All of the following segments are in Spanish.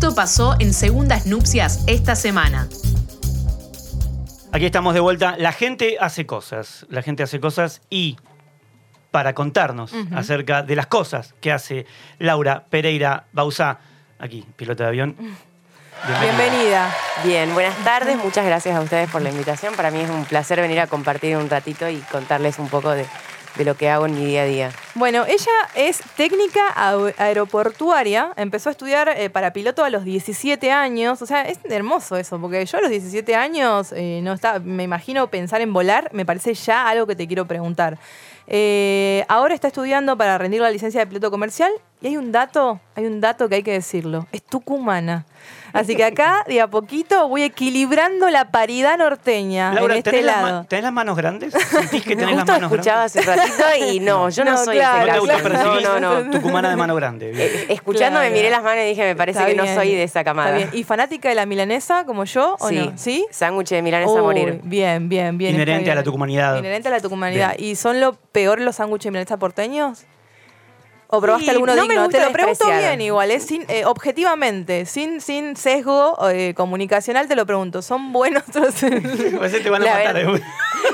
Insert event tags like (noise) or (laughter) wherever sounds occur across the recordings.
Esto pasó en Segundas Nupcias esta semana. Aquí estamos de vuelta. La gente hace cosas. La gente hace cosas y para contarnos acerca de las cosas que hace Laura Pereira Bausá, aquí, piloto de avión. Bienvenida. Bien, buenas tardes. Muchas gracias a ustedes por la invitación. Para mí es un placer venir a compartir un ratito y contarles un poco de, de lo que hago en mi día a día. Bueno, ella es técnica ae- aeroportuaria, empezó a estudiar eh, para piloto a los 17 años, o sea, es hermoso eso, porque yo a los 17 años eh, no me imagino pensar en volar, me parece ya algo que te quiero preguntar. Eh, ahora está estudiando para rendir la licencia de piloto comercial y hay un dato, hay un dato que hay que decirlo, es tucumana. Así que acá, de a poquito, voy equilibrando la paridad norteña Laura, en este ¿tenés, las lado. tenés las manos grandes? (laughs) ¿Sentís que tenés las Justo manos escuchaba grandes? hace ratito y (laughs) no, yo no, No, soy claro, ¿No No, no, no. tucumana de mano grande? Eh, Escuchando me Claro. miré las manos y dije, me parece Está que no soy de esa camada. Está bien. ¿Y fanática de la milanesa como yo o sí, no? ¿Sí? sándwich de milanesa a morir. Bien, bien, bien. Inherente a la tucumanidad. Inherente a la tucumanidad. Bien. ¿Y son lo peor los sándwiches de milanesa porteños? ¿O probaste Sí, alguno no me digno? Te lo pregunto bien igual, ¿eh? Sin, eh, objetivamente, sin, sin sesgo eh, comunicacional te lo pregunto. ¿Son buenos los... A veces te van a La matar. verdad- eh.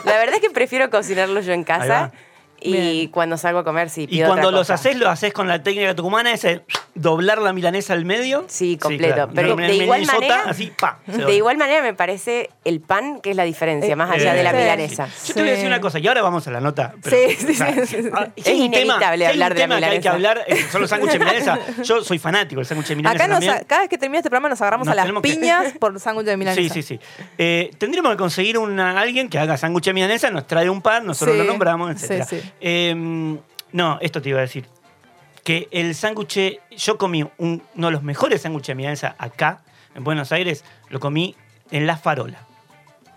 La verdad es que prefiero cocinarlos yo en Ahí casa va. Y Bien. cuando salgo a comer sí Y pido cuando otra los haces, lo haces con la técnica tucumana, ese doblar la milanesa al medio. Sí, completo. claro. Pero Una de igual manera, Así, pa, (laughs) de igual manera me parece el pan que es la diferencia, más allá Eh, de la sí. milanesa. Yo te voy a decir una cosa, y ahora vamos a la nota. pero, Sí, sí, o sea, ah, Es un inevitable un hablar de la tema que hay que milanesa. hablar, eh, son los sándwiches de milanesa. Yo soy fanático del sándwich de milanesa Acá nos, cada vez que termina este programa nos agarramos Nos a las que- piñas por sándwich de milanesa. Sí, sí, sí. Eh, tendríamos que conseguir una, alguien que haga sándwich de milanesa, nos trae un pan, nosotros lo nombramos, sí, etc. sí. no, esto te iba a decir. Que el sándwich, yo comí un- uno de los mejores sándwiches de milanesa acá, en Buenos Aires, lo comí en La Farola.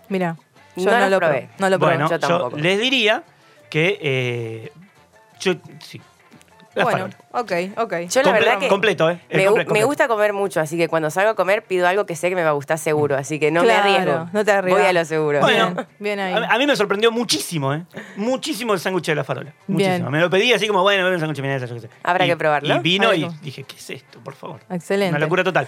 Mira, yo No lo probé. probé. No lo probé. bueno, yo yo, tampoco. les diría que eh, yo, sí, La bueno, ok, ok. Yo la Comple- verdad que completo, ¿eh? Me, completo, me gusta comer mucho, así que cuando salgo a comer pido algo que sé que me va a gustar seguro, así que no Claro, me arriesgo. no te arriesgas. Voy a lo seguro. Bueno, Bien, bien ahí. A, a mí me sorprendió muchísimo, ¿eh? Muchísimo el sándwich de la farola. Bien. Muchísimo. Me lo pedí así como, bueno, ven un sándwich de milanesa, yo qué sé. Habrá Y- que probarlo. Y vino y dije, ¿qué es esto, por favor? Excelente. Una locura total.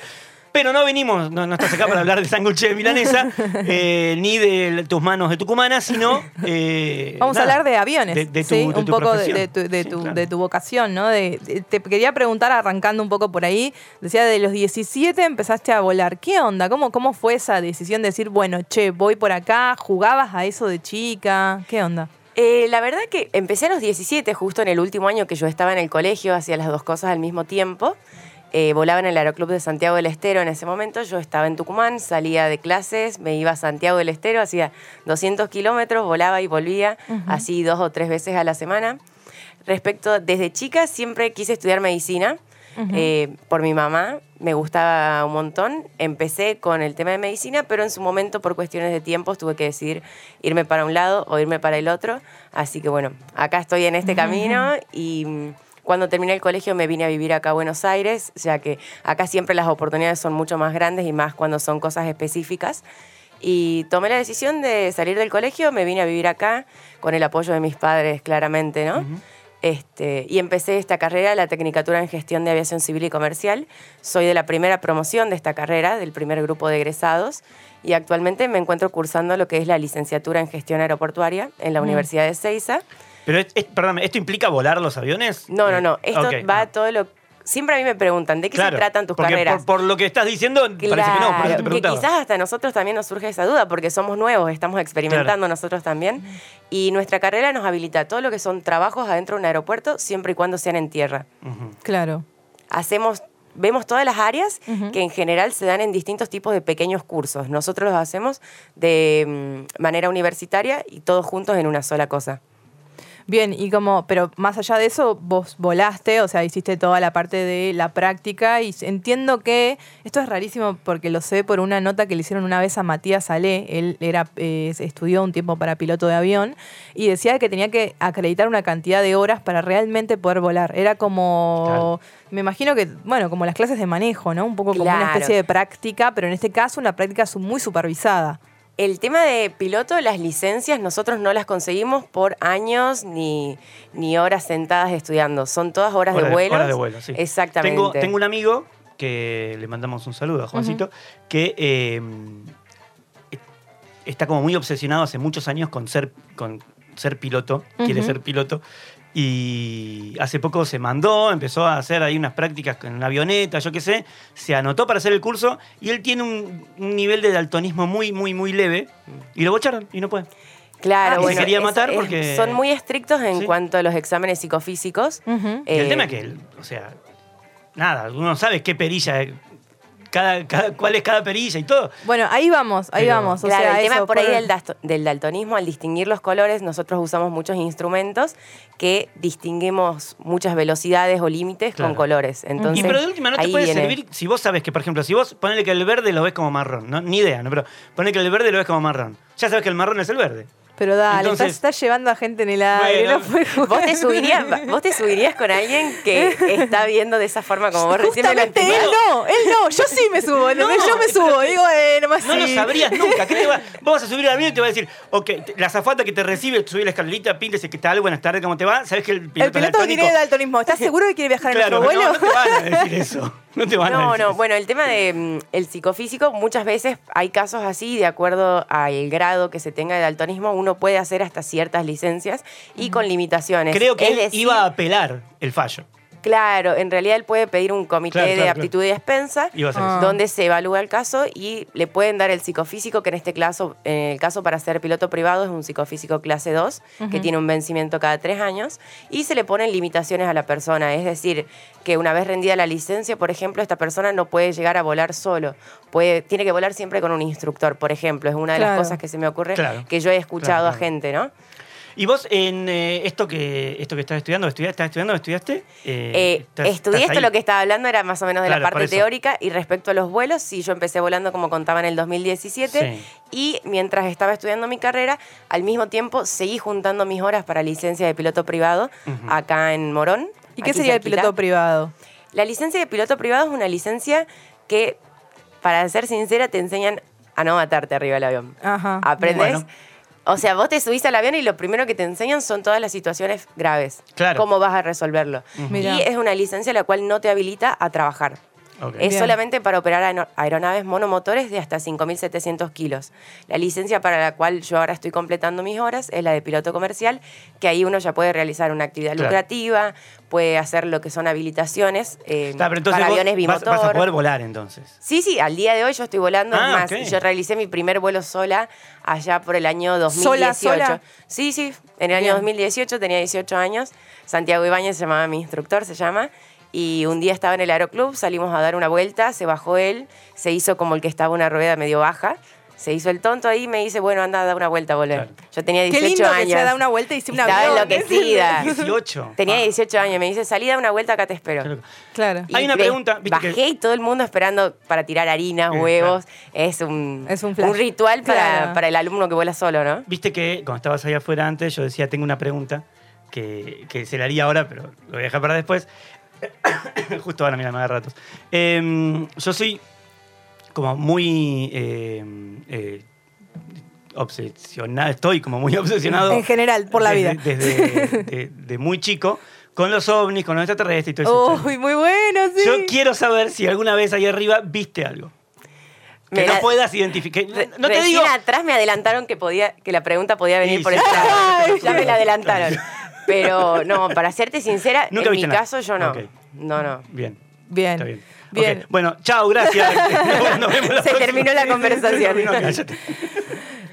Pero no venimos, no, no estás acá para hablar de sándwich de milanesa, (laughs) eh, ni de tus manos de tucumana, sino... eh, Vamos nada, a hablar de aviones, De, de tu, ¿sí? de un tu poco de, tu, de Sí, tu- claro. de tu vocación, ¿no? De, de- te quería preguntar, arrancando un poco por ahí, decía, de los 17 empezaste a volar. ¿Qué onda? ¿Cómo, cómo fue esa decisión de decir, bueno, che, voy por acá, jugabas a eso de chica? ¿Qué onda? Eh, la verdad que empecé a los 17, justo en el último año que yo estaba en el colegio, hacía las dos cosas al mismo tiempo. Eh, volaba en el Aeroclub de Santiago del Estero en ese momento. Yo estaba en Tucumán, salía de clases, me iba a Santiago del Estero, hacía 200 kilómetros, volaba y volvía, así dos o tres veces a la semana. Respecto, desde chica siempre quise estudiar medicina. eh, por mi mamá, me gustaba un montón. Empecé con el tema de medicina, pero en su momento, por cuestiones de tiempo, tuve que decidir irme para un lado o irme para el otro. Así que bueno, acá estoy en este camino y mm, cuando terminé el colegio me vine a vivir acá a Buenos Aires, ya que acá siempre las oportunidades son mucho más grandes y más cuando son cosas específicas. Y tomé la decisión de salir del colegio, me vine a vivir acá con el apoyo de mis padres, claramente, ¿no? Este, y empecé esta carrera, la Tecnicatura en Gestión de Aviación Civil y Comercial. Soy de la primera promoción de esta carrera, del primer grupo de egresados, y actualmente me encuentro cursando lo que es la licenciatura en Gestión Aeroportuaria en la Universidad de Ceiza. Pero, es, es- perdóname, ¿esto implica volar los aviones? No, no, no, esto Ok, va ah. todo lo... Siempre a mí me preguntan, ¿de qué Claro, se tratan tus porque carreras? Por, por lo que estás diciendo, parece que no, por eso Claro, te que quizás hasta nosotros también nos surge esa duda porque somos nuevos, estamos experimentando nosotros también. Y nuestra carrera nos habilita todo lo que son trabajos adentro de un aeropuerto siempre y cuando sean en tierra. Claro. Hacemos, vemos todas las áreas que en general se dan en distintos tipos de pequeños cursos. Nosotros los hacemos de mm, manera universitaria y todos juntos en una sola cosa. Bien, y como, pero más allá de eso, vos volaste, o sea, hiciste toda la parte de la práctica y entiendo que esto es rarísimo porque lo sé por una nota que le hicieron una vez a Matías Salé, él era, eh, estudió un tiempo para piloto de avión y decía que tenía que acreditar una cantidad de horas para realmente poder volar. Era como, me imagino que, bueno, como las clases de manejo, ¿no? Un poco como una especie de práctica, pero en este caso una práctica muy supervisada. El tema de piloto, las licencias, nosotros no las conseguimos por años ni, ni horas sentadas estudiando. Son todas horas, de de- vuelo. horas de vuelo, sí. Exactamente. Tengo, tengo un amigo que le mandamos un saludo a Juancito, que eh, está como muy obsesionado hace muchos años con ser, con ser piloto, quiere ser piloto. Y hace poco se mandó, empezó a hacer ahí unas prácticas con una avioneta, yo qué sé, se anotó para hacer el curso y él tiene un, un nivel de daltonismo muy, muy, muy leve y lo bocharon y no puede. Claro, Ah, y bueno. se quería matar es- porque- Son muy estrictos en Sí. cuanto a los exámenes psicofísicos. Y el Eh, tema es que, él, o sea, nada, uno sabe qué perilla, cada, cada- cuál es cada perilla y todo. Bueno, ahí vamos, ahí Pero- vamos. O claro, sea, el tema eso, por ahí por- del, dasto- del daltonismo, al distinguir los colores, nosotros usamos muchos instrumentos que distinguimos muchas velocidades o límites Claro. con colores. Entonces, y pero de última no te puede viene- servir si vos sabes que, por ejemplo, si vos ponele que el verde lo ves como marrón, ¿no? Ni idea, ¿no? Pero ponele que el verde lo ves como marrón. Ya sabes que el marrón es el verde. Pero dale, Entonces- estás, estás llevando a gente en el aire. Bueno. no. ¿Vos te, subirías, ¿Vos te subirías con alguien que está viendo de esa forma como vos recién me lo Justamente él explicás? no, él no, yo sí me subo. No, yo me subo, digo, bueno, más No lo sí. sabrías nunca. ¿Qué te va- (laughs) vos vas a subir al avión y te va a decir, ok, la azafata que te recibe, subí la escalerita, píntese qué tal, buenas tardes, ¿cómo te va? ¿Sabes que el piloto, El piloto tiene daltonismo. ¿Estás (laughs) seguro que quiere viajar en Claro, nuestro vuelo? no, no te van a decir eso. (laughs) No te van a No, decir no, eso. bueno, el tema de mm, el psicofísico, muchas veces hay casos así, de acuerdo al grado que se tenga de daltonismo, uno puede hacer hasta ciertas licencias y con limitaciones. Creo que Es él decir, iba a apelar el fallo. Claro, en realidad él puede pedir un comité Claro, de claro, aptitud y despensa Iba a hacer Ah. eso. donde se evalúa el caso y le pueden dar el psicofísico, que en este caso, en el caso para ser piloto privado es un psicofísico clase 2, que tiene un vencimiento cada tres años, y se le ponen limitaciones a la persona, es decir, que una vez rendida la licencia, por ejemplo, esta persona no puede llegar a volar solo, puede, tiene que volar siempre con un instructor, por ejemplo, es una de Claro. las cosas que se me ocurre Claro. que yo he escuchado Claro, a claro. gente, ¿no? Y vos, en eh, esto que esto que estás estudiando, ¿estudiaste, ¿estás estudiando? ¿Estudiaste? Eh, Eh, ¿estás- estudié estás esto, ahí? lo que estaba hablando era más o menos de Claro, la parte teórica y respecto a los vuelos, sí, yo empecé volando como contaba en el 2017 Sí. y mientras estaba estudiando mi carrera, al mismo tiempo seguí juntando mis horas para licencia de piloto privado acá en Morón. ¿Y qué sería el piloto privado? La licencia de piloto privado es una licencia que, para ser sincera, te enseñan a no matarte arriba del avión. Ajá. ¿Aprendes? Bueno. O sea, vos te subís al avión y lo primero que te enseñan son todas las situaciones graves. Claro. Cómo vas a resolverlo. Mirá. Y es una licencia la cual no te habilita a trabajar. Es Bien. solamente para operar aeronaves monomotores de hasta 5.700 kilos. La licencia para la cual yo ahora estoy completando mis horas es la de piloto comercial, que ahí uno ya puede realizar una actividad Claro. lucrativa, puede hacer lo que son habilitaciones eh, pero para aviones bimotor. vas a poder volar entonces. Sí, sí, al día de hoy yo estoy volando. Ah, es más, yo realicé mi primer vuelo sola allá por el año 2018. ¿Sola, sola? Sí, sí, en el año Bien. 2018 tenía 18 años. Santiago Ibáñez se llamaba mi instructor, se llama. Y un día estaba en el aeroclub, salimos a dar una vuelta, se bajó él, se hizo como el que estaba una rueda medio baja. Se hizo el tonto ahí y me dice, bueno, anda a dar una vuelta, volver. Claro. Yo tenía 18 Qué lindo años. que se da una vuelta y se un Estaba enloquecida. (laughs) 18. Tenía Ah, 18 años. Me dice, salí a dar una vuelta, acá te espero. claro. Claro. Hay una pregunta, viste que- Bajé y todo el mundo esperando para tirar harina, Eh, huevos. Es un, Es un flash. ritual para, Claro. para el alumno que vuela solo, ¿no? Viste que cuando estabas allá afuera antes, yo decía, tengo una pregunta que, que se la haría ahora, pero lo voy a dejar para después. (coughs) Justo ahora, mira, me da ratos. Em, yo soy como muy em, eh, obsesionado, estoy como muy obsesionado. En general, por la desde- vida. Desde de, de muy chico, con los ovnis, con los extraterrestres y todo eso. Uy, muy bueno, sí. Yo quiero saber si alguna vez ahí arriba viste algo. Que no puedas identificar. No te digo. atrás me adelantaron que podía que la pregunta podía venir Sí, por sí. ese lado. (laughs) Ya me la adelantaron. Pero no, para serte sincera, (laughs) Nunca en mi nada. caso yo no. No, no. Bien. Bien. Está bien. Bien. Bueno, chao, gracias. (laughs) Nos vemos la Se próxima. terminó la conversación. (laughs) Se terminó.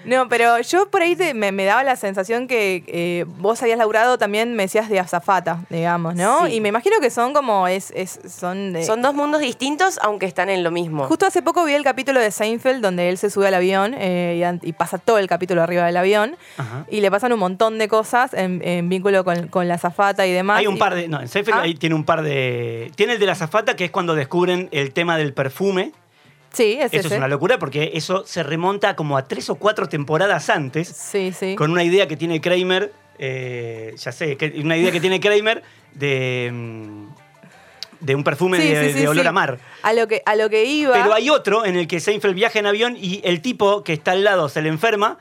No, pero yo por ahí te- me, me daba la sensación que eh, vos habías laburado también, me decías, de azafata, digamos, ¿no? Sí. Y me imagino que son como, es, es son... de- Son dos mundos distintos, aunque están en lo mismo. Justo hace poco vi el capítulo de Seinfeld donde él se sube al avión eh, y pasa todo el capítulo arriba del avión Ajá. y le pasan un montón de cosas en, en vínculo con, con la azafata y demás. Hay un Y- par de. No, en Seinfeld Ah. ahí tiene un par de. Tiene el de la zafata, que es cuando descubren el tema del perfume. Sí, es Eso ese. es una locura porque eso se remonta como a tres o cuatro temporadas antes. Sí, sí. con una idea que tiene Kramer, eh, ya sé, que, una idea que tiene Kramer de, mm, de un perfume Sí, de, sí, sí, de olor a mar. A lo que, a lo que iba... Pero hay otro en el que Seinfeld viaja en avión y el tipo que está al lado se le enferma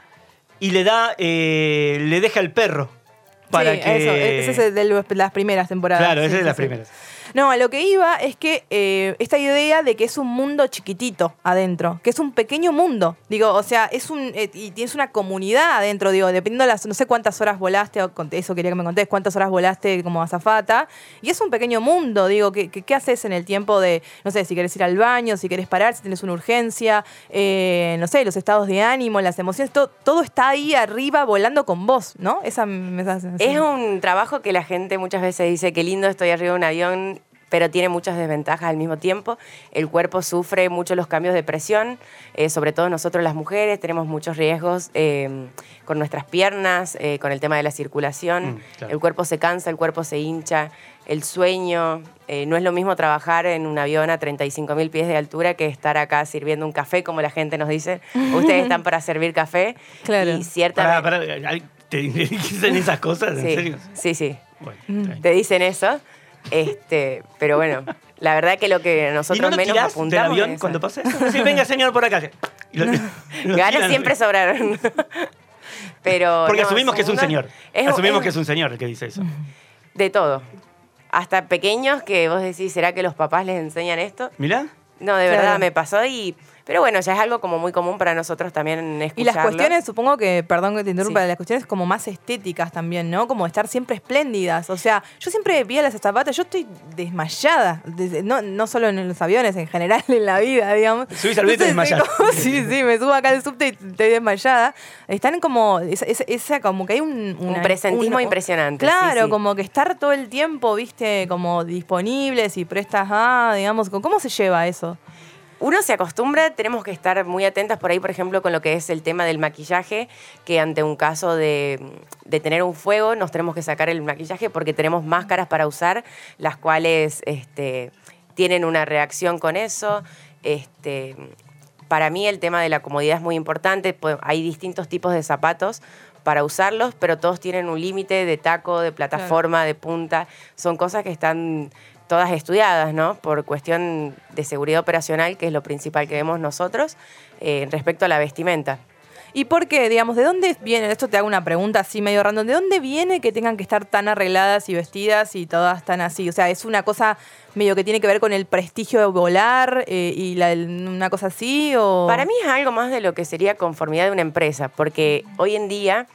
y le da, eh, le deja el perro para que... eso, ese es el de las primeras temporadas. Claro, ese es de las primeras. No, a lo que iba es que eh, esta idea de que es un mundo chiquitito adentro, que es un pequeño mundo. Digo, o sea, es un. eh, y tienes una comunidad adentro, digo, dependiendo de las. No sé cuántas horas volaste, o eso quería que me contés, cuántas horas volaste como azafata. Y es un pequeño mundo, digo, ¿qué, qué, qué haces en el tiempo de. No sé, si querés ir al baño, si querés parar, si tienes una urgencia, eh, no sé, los estados de ánimo, las emociones, todo, todo está ahí arriba volando con vos, ¿no? Esa me sensación. Es un trabajo que la gente muchas veces dice que lindo estoy arriba de un avión, pero tiene muchas desventajas al mismo tiempo. El cuerpo sufre mucho los cambios de presión, eh, sobre todo nosotros las mujeres tenemos muchos riesgos eh, con nuestras piernas, eh, con el tema de la circulación. Mm, claro. El cuerpo se cansa, el cuerpo se hincha, el sueño. eh, no es lo mismo trabajar en un avión a 35 mil pies de altura que estar acá sirviendo un café, como la gente nos dice. Ustedes están para servir café. (laughs) Claro. Y ciertamente... ¿Te (laughs) dicen esas cosas? ¿En sí, serio? sí, sí. Bueno, te dicen eso. Este, pero bueno, la verdad que lo que ¿Y nosotros no lo menos tirás del apuntamos avión es cuando pasa eso? Decís, venga, señor, por acá. Lo- (laughs) lo Ganas tiran. siempre sobraron. (laughs) pero Porque no, asumimos que es un no, señor. es- asumimos es que es un señor el que dice eso. De todo. Hasta pequeños que vos decís, ¿será que los papás les enseñan esto? Mirá. No, de Claro. verdad me pasó y... Pero bueno, ya es algo como muy común para nosotros también escucharlo. Y las cuestiones, supongo que, perdón que te interrumpa, Sí. las cuestiones como más estéticas también, ¿no? Como estar siempre espléndidas. O sea, yo siempre vi a las zapatas, yo estoy desmayada. desde- no, no solo en los aviones, en general en la vida, digamos. Subís al desmayás. como- (laughs) Sí, sí, me subo acá al subte y estoy desmayada. Están como, esa, como que hay un... una- presentismo una- impresionante, sí, Claro, sí. como que estar todo el tiempo, viste, como disponibles y prestas, ah, digamos, ¿cómo se lleva eso? Uno se acostumbra, tenemos que estar muy atentas por ahí, por ejemplo, con lo que es el tema del maquillaje, que ante un caso de, de tener un fuego nos tenemos que sacar el maquillaje porque tenemos máscaras para usar, las cuales este, tienen una reacción con eso. Este, para mí el tema de la comodidad es muy importante, pues, hay distintos tipos de zapatos para usarlos, pero todos tienen un límite de taco, de plataforma, de punta, son cosas que están todas estudiadas, ¿no? Por cuestión de seguridad operacional, que es lo principal que vemos nosotros, eh, respecto a la vestimenta. ¿Y por qué? Digamos, ¿de dónde viene? Esto te hago una pregunta así medio random. ¿De dónde viene que tengan que estar tan arregladas y vestidas y todas tan así? O sea, ¿es una cosa medio que tiene que ver con el prestigio de volar eh, y la- una cosa así? O... Para mí es algo más de lo que sería conformidad de una empresa, porque hoy en día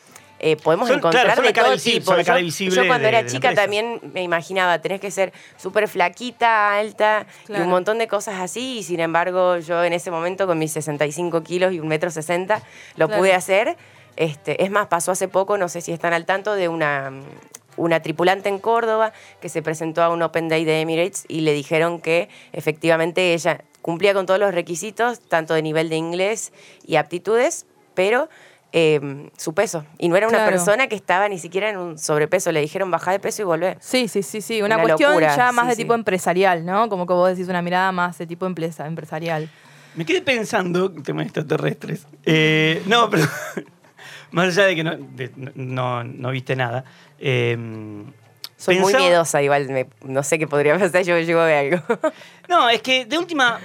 eh, podemos Son- encontrar claro, son de todo visible- tipo. son Yo- cuando de- era chica también me imaginaba, tenés que ser súper flaquita, alta y un montón de cosas así, y sin embargo yo en ese momento con mis 65 kilos y un metro 60 lo Claro. pude hacer. Este, es más, pasó hace poco, no sé si están al tanto, de una, una tripulante en Córdoba que se presentó a un Open Day de Emirates y le dijeron que efectivamente ella cumplía con todos los requisitos, tanto de nivel de inglés y aptitudes, pero eh, su peso. Y no era una Claro. persona que estaba ni siquiera en un sobrepeso. Le dijeron baja de peso y volvé. Sí, sí, sí, sí. Una, Una cuestión locura, ya más sí, de sí. tipo empresarial, ¿no? Como que vos decís una mirada más de tipo empresa, empresarial. Me quedé pensando, tema de extraterrestres. Eh, no, pero (laughs) más allá de que no, de- no, no viste nada. eh, Soy muy miedosa, igual me- no sé qué podría (laughs) pasar, yo llego a ver algo. No, es que de última.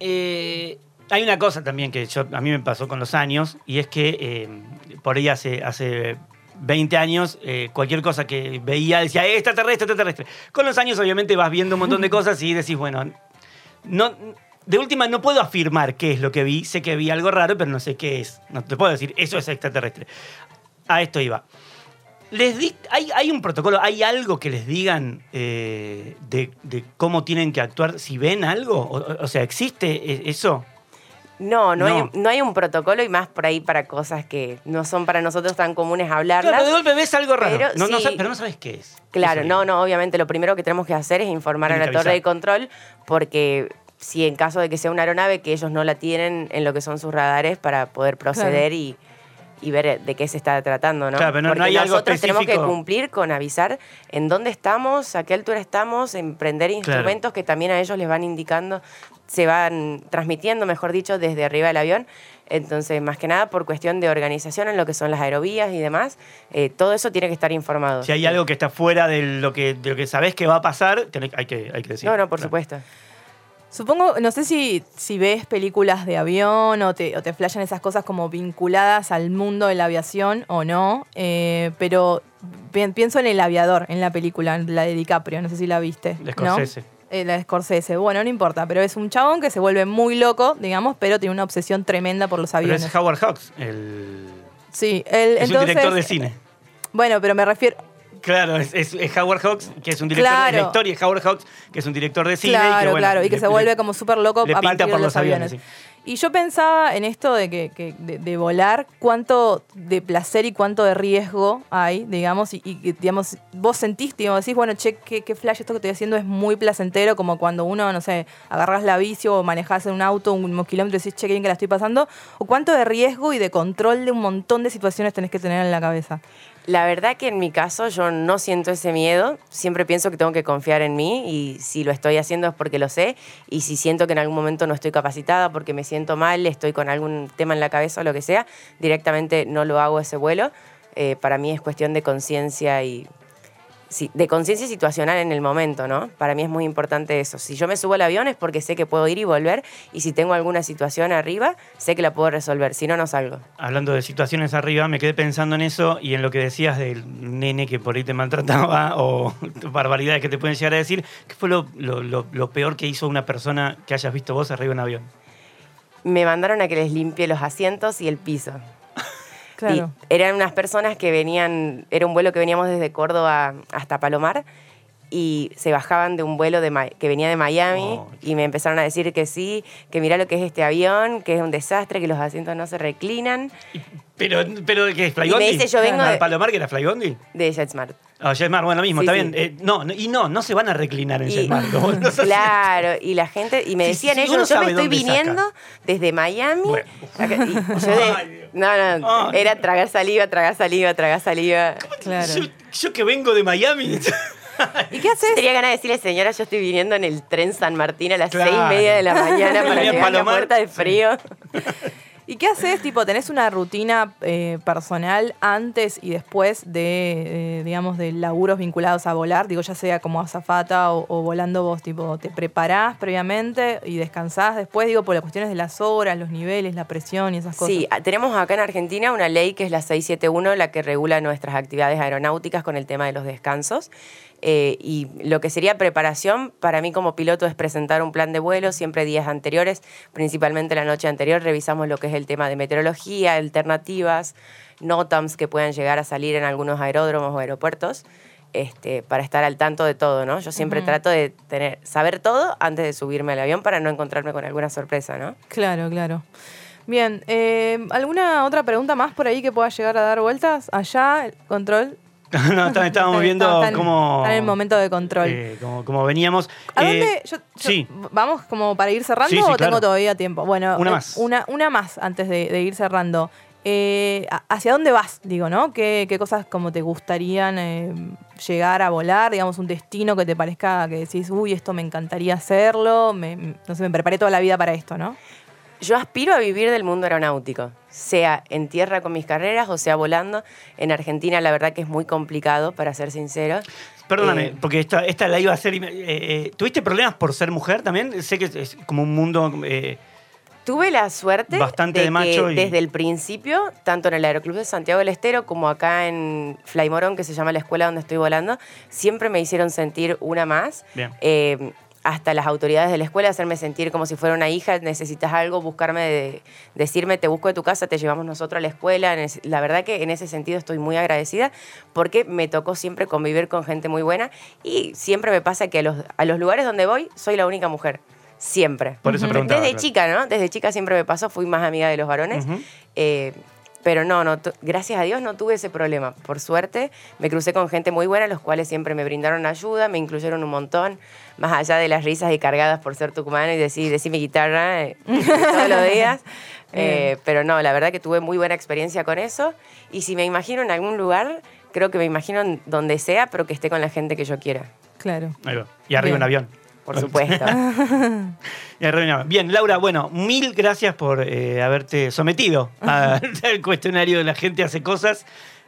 eh, hay una cosa también que yo- a mí me pasó con los años, y es que eh, por ahí hace, hace 20 años, eh, cualquier cosa que veía decía, "Eh, extraterrestre, extraterrestre. Con los años, obviamente, vas viendo un montón de (laughs) cosas y decís, bueno, no. De última, no puedo afirmar qué es lo que vi. Sé que vi algo raro, pero no sé qué es. No te puedo decir, eso es extraterrestre. A esto iba. Les di- hay, hay un protocolo, hay algo que les digan eh, de, de cómo tienen que actuar si ven algo. O, o sea, ¿existe eso? No, no, No. Hay, no hay un protocolo y más por ahí para cosas que no son para nosotros tan comunes Claro, hablarlas. pero de golpe ves algo raro. pero no, no sí. sa- pero no sabes qué es. Claro, no, no, obviamente lo primero que tenemos que hacer es informar a la torre de control porque si en caso de que sea una aeronave que ellos no la tienen en lo que son sus radares para poder proceder y, y ver de qué se está tratando, ¿no? Claro, pero no- no porque algo nosotros tenemos que cumplir con avisar en dónde estamos, a qué altura estamos, emprender instrumentos que también a ellos les van indicando, se van transmitiendo, mejor dicho, desde arriba del avión. Entonces, más que nada por cuestión de organización en lo que son las aerovías y demás, eh, todo eso tiene que estar informado. Si hay algo que está fuera de lo que, de lo que sabés que va a pasar, hay, que, hay que decir. No, no, por Claro. supuesto. Supongo, no sé si, si ves películas de avión o te, o te flashan esas cosas como vinculadas al mundo de la aviación o no, eh, pero pi- pienso en El Aviador, en la película, en la de DiCaprio, no sé si la viste. De ¿no? Scorsese. Eh, la de Scorsese. Bueno, no importa, pero es un chabón que se vuelve muy loco, digamos, pero tiene una obsesión tremenda por los Pero aviones. es Howard Hawks, el... Sí, él, es entonces, un director de cine. Bueno, pero me refiero. Claro, es, es- es Howard Hawks, que es un director Claro. de la historia, es Howard Hawks, que es un director de cine. y Claro, que, bueno, claro, y que le- se le- vuelve como súper loco a partir por de los aviones. Y yo pensaba en esto de que, que- de, de volar, cuánto de placer y cuánto de riesgo hay, digamos, y, y que, digamos, vos sentís, digamos, decís, bueno, che, qué, qué flash esto que estoy haciendo es muy placentero, como cuando uno, no sé, agarrás la bici o manejás en un auto unos kilómetros y decís, che, qué bien que la estoy pasando, o cuánto de riesgo y de control de un montón de situaciones tenés que tener en la cabeza. La verdad que en mi caso yo no siento ese miedo, siempre pienso que tengo que confiar en mí y si lo estoy haciendo es porque lo sé y si siento que en algún momento no estoy capacitada porque me siento mal, estoy con algún tema en la cabeza o lo que sea, directamente no lo hago ese vuelo. Eh, para mí es cuestión de conciencia y de conciencia situacional en el momento, ¿no? Para mí es muy importante eso. Si yo me subo al avión es porque sé que puedo ir y volver y si tengo alguna situación arriba, sé que la puedo resolver, si no, no salgo. Hablando de situaciones arriba, me quedé pensando en eso y en lo que decías del nene que por ahí te maltrataba (laughs) o barbaridades que te pueden llegar a decir. ¿Qué fue lo, lo- lo- lo peor que hizo una persona que hayas visto vos arriba de un avión? Me mandaron a que les limpie los asientos y el piso. Claro. Y eran unas personas que venían, era un vuelo que veníamos desde Córdoba hasta Palomar y se bajaban de un vuelo de que venía de Miami Oh, y me empezaron a decir que sí, que mirá lo que es este avión, que es un desastre, que los asientos no se reclinan, Pero, pero ¿qué es Flybondi? Y me dice, yo vengo ¿Al de- Palomar que era Flybondi? de JetSmart. Ah, Jetmar, bueno, lo mismo, Sí, está sí. bien. Eh, no, y no, no se van a reclinar en Y- asientos. (laughs) claro, y la gente, y me decían sí, ellos, yo me estoy saca. viniendo desde Miami. Bueno. acá- y yo de- (laughs) Ay, Dios. no, no, era tragar saliva, tragar saliva, tragar saliva. Claro. Yo, yo que vengo de Miami. (laughs) (laughs) ¿Y qué haces? Tenía ganas de decirle, señora, yo estoy viniendo en el tren San Martín a las Claro. seis y media de la mañana (laughs) para llegar a la puerta de frío. (laughs) ¿Y qué haces? Tipo, ¿tenés una rutina eh, personal antes y después de, eh, digamos, de laburos vinculados a volar? Digo, ya sea como azafata o, o volando vos, tipo, ¿te preparás previamente y descansás después? Digo, por las cuestiones de las horas, los niveles, la presión y esas cosas. Sí, tenemos acá en Argentina una ley que es la 671, la que regula nuestras actividades aeronáuticas con el tema de los descansos. Eh, y lo que sería preparación para mí como piloto es presentar un plan de vuelo siempre días anteriores, principalmente la noche anterior revisamos lo que es el tema de meteorología, alternativas, NOTAMs que puedan llegar a salir en algunos aeródromos o aeropuertos. Este, para estar al tanto de todo, ¿no? Yo siempre trato de tener, saber todo antes de subirme al avión para no encontrarme con alguna sorpresa, ¿no? Claro, claro. Bien, eh, ¿alguna otra pregunta más por ahí que pueda llegar a dar vueltas? Allá, control. (laughs) no, está- estábamos viendo Está- está en- cómo. está en el momento de control. eh, cómo veníamos. ¿A Eh, dónde? Yo- yo- sí. ¿Vamos como para ir cerrando Sí, sí, o tengo todavía tiempo? Bueno, Una eh, más. Una, una más antes de, de ir cerrando. Eh, ¿a- ¿Hacia dónde vas? Digo, ¿no? ¿Qué, qué cosas como te gustarían eh, llegar a volar? Digamos, un destino que te parezca que decís, uy, esto me encantaría hacerlo. Me, no sé, me preparé toda la vida para esto, ¿no? Yo aspiro a vivir del mundo aeronáutico, sea en tierra con mis carreras o sea volando. En Argentina la verdad que es muy complicado, para ser sincero. Perdóname, Eh, porque esta, esta la iba a hacer. eh, eh, ¿Tuviste problemas por ser mujer también? Sé que es, como un mundo. eh, Tuve la suerte Bastante de, de macho que y- desde el principio, tanto en el Aeroclub de Santiago del Estero como acá en Flaymorón, que se llama la escuela donde estoy volando, siempre me hicieron sentir una más. Bien. Hasta las autoridades de la escuela hacerme sentir como si fuera una hija, necesitas algo, buscarme, de- decirme te busco de tu casa, te llevamos nosotros a la escuela. La verdad que en ese sentido estoy muy agradecida porque me tocó siempre convivir con gente muy buena y siempre me pasa que a los, a los lugares donde voy soy la única mujer. Siempre. Por eso. Desde claro. chica, ¿no? Desde chica siempre me pasó, fui más amiga de los varones. Eh, pero no, no, gracias a Dios no tuve ese problema. Por suerte, me crucé con gente muy buena, los cuales siempre me brindaron ayuda, me incluyeron un montón, más allá de las risas y cargadas por ser tucumano y decir, decir mi guitarra eh, (laughs) todos los días. Eh, pero no, la verdad que tuve muy buena experiencia con eso. Y si me imagino en algún lugar, creo que me imagino en donde sea, pero que esté con la gente que yo quiera. Claro. Ahí va. Y arriba Bien. un avión. Por supuesto. (laughs) Bien, Laura, bueno, mil gracias por eh, haberte sometido (laughs) al cuestionario de la gente hace cosas.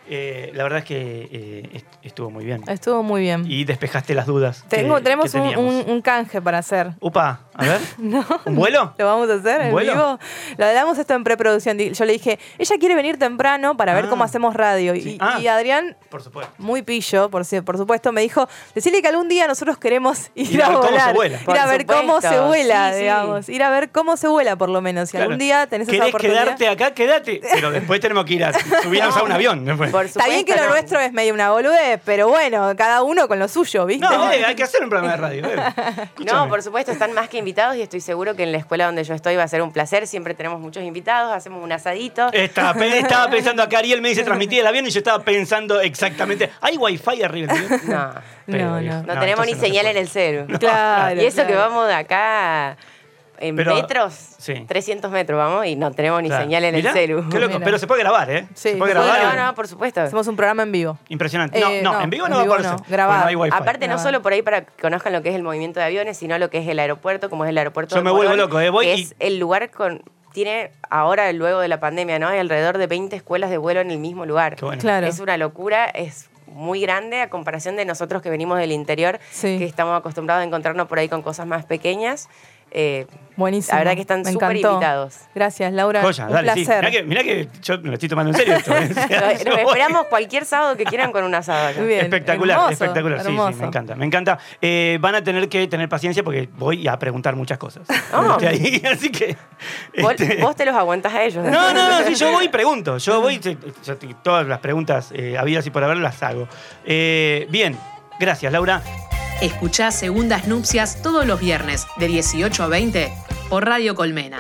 Eh, la verdad es que eh, est- estuvo muy bien. Estuvo muy bien. Y despejaste las dudas. Tengo, que tenemos un, teníamos. un- un canje para hacer. Upa, a (laughs) ver. ¿Un vuelo? (laughs) ¿Lo vamos a hacer en ¿Vuelo? vivo? Lo hablamos esto en preproducción. Yo le dije, ella quiere venir temprano para ver Ah. cómo hacemos radio. Sí. Y, Ah. y Adrián, Por supuesto. muy pillo, por, si- por supuesto, me dijo, decirle que algún día nosotros queremos ir, Ir a a, ver cómo se volar. vuela. Ir Por a ver cómo se vuela, Sí, sí. digamos. Ir a ver cómo se vuela, por lo menos. Si Claro. algún día tenés esa ¿Querés oportunidad. quedarte acá? Quédate. Pero después tenemos que ir a (laughs) subirnos a un avión. después. Por Está bien que lo no. nuestro es medio una boludez, pero bueno, cada uno con lo suyo, ¿viste? No, eh, hay que hacer un programa de radio. eh. (laughs) No, por supuesto, están más que invitados y estoy seguro que en la escuela donde yo estoy va a ser un placer. Siempre tenemos muchos invitados, hacemos un asadito. Estaba, (laughs) estaba pensando acá, Ariel me dice transmitir el avión y yo estaba pensando exactamente. ¿Hay wifi arriba avión? No, Pero, No, no. no, tenemos ni señal en el celu. (laughs) Claro. y eso que vamos de acá en Pero- metros, sí. 300 metros vamos y no tenemos ni Claro. señal en Mirá, el celu. qué loco, (laughs) pero se puede grabar, ¿eh? Sí, se puede grabar. No, no, por supuesto. Hacemos un programa en vivo. Impresionante. Eh, no, no, no, en vivo en no va a no, grabado. No hay. Aparte, no solo por ahí para que conozcan lo que es el movimiento de aviones, sino lo que es el aeropuerto, como es el aeropuerto Yo de me vuelvo loco, ¿eh? Voy que y- es el lugar con... Tiene ahora, luego de la pandemia, ¿no? Hay alrededor de 20 escuelas de vuelo en el mismo lugar. Qué bueno. Claro. Es una locura, es muy grande a comparación de nosotros que venimos del interior, Sí. que estamos acostumbrados a encontrarnos por ahí con cosas más pequeñas. Eh, Buenísimo. La verdad que están súper invitados. Gracias, Laura. Joya, un dale, sí. placer. Mirá que, mirá que yo me lo estoy tomando en serio esto. ¿eh? O sea, nos, yo nos voy- esperamos cualquier sábado que quieran con un asado. Muy bien. Espectacular, hermoso, espectacular. Sí, sí, me encanta. Me encanta. Eh, van a tener que tener paciencia porque voy a preguntar muchas cosas. Oh. Estoy ahí, (laughs) así que. Vos, este, vos te los aguantás a ellos. No, no, no, sí, yo voy y pregunto. Yo voy, sí, yo todas las preguntas eh, habidas y por haber las hago. Eh, bien, gracias, Laura. Escuchá Segundas Nupcias todos los viernes de 18 a 20 por Radio Colmena.